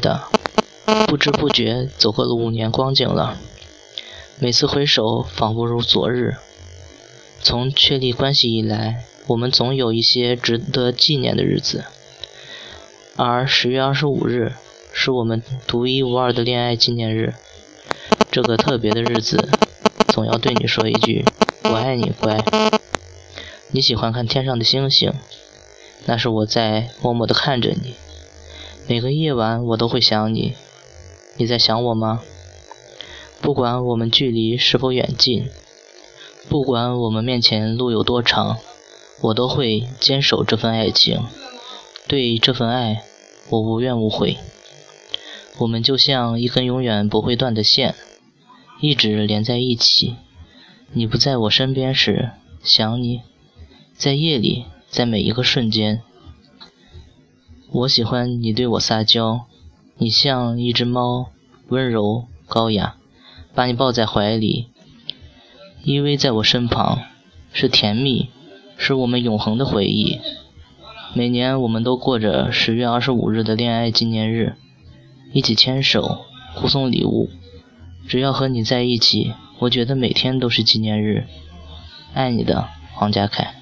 的，不知不觉走过了五年光景了。每次回首，仿佛如昨日。从确立关系以来，我们总有一些值得纪念的日子。而十月二十五日是我们独一无二的恋爱纪念日。这个特别的日子，总要对你说一句“我爱你，乖”。你喜欢看天上的星星，那是我在默默地看着你。每个夜晚我都会想你，你在想我吗？不管我们距离是否远近。不管我们面前路有多长，我都会坚守这份爱情。对这份爱，我无怨无悔。我们就像一根永远不会断的线，一直连在一起。你不在我身边时，想你；在夜里，在每一个瞬间。我喜欢你对我撒娇，你像一只猫，温柔高雅，把你抱在怀里。依偎在我身旁，是甜蜜，是我们永恒的回忆。每年我们都过着十月二十五日的恋爱纪念日，一起牵手，互送礼物。只要和你在一起，我觉得每天都是纪念日。爱你的黄家凯。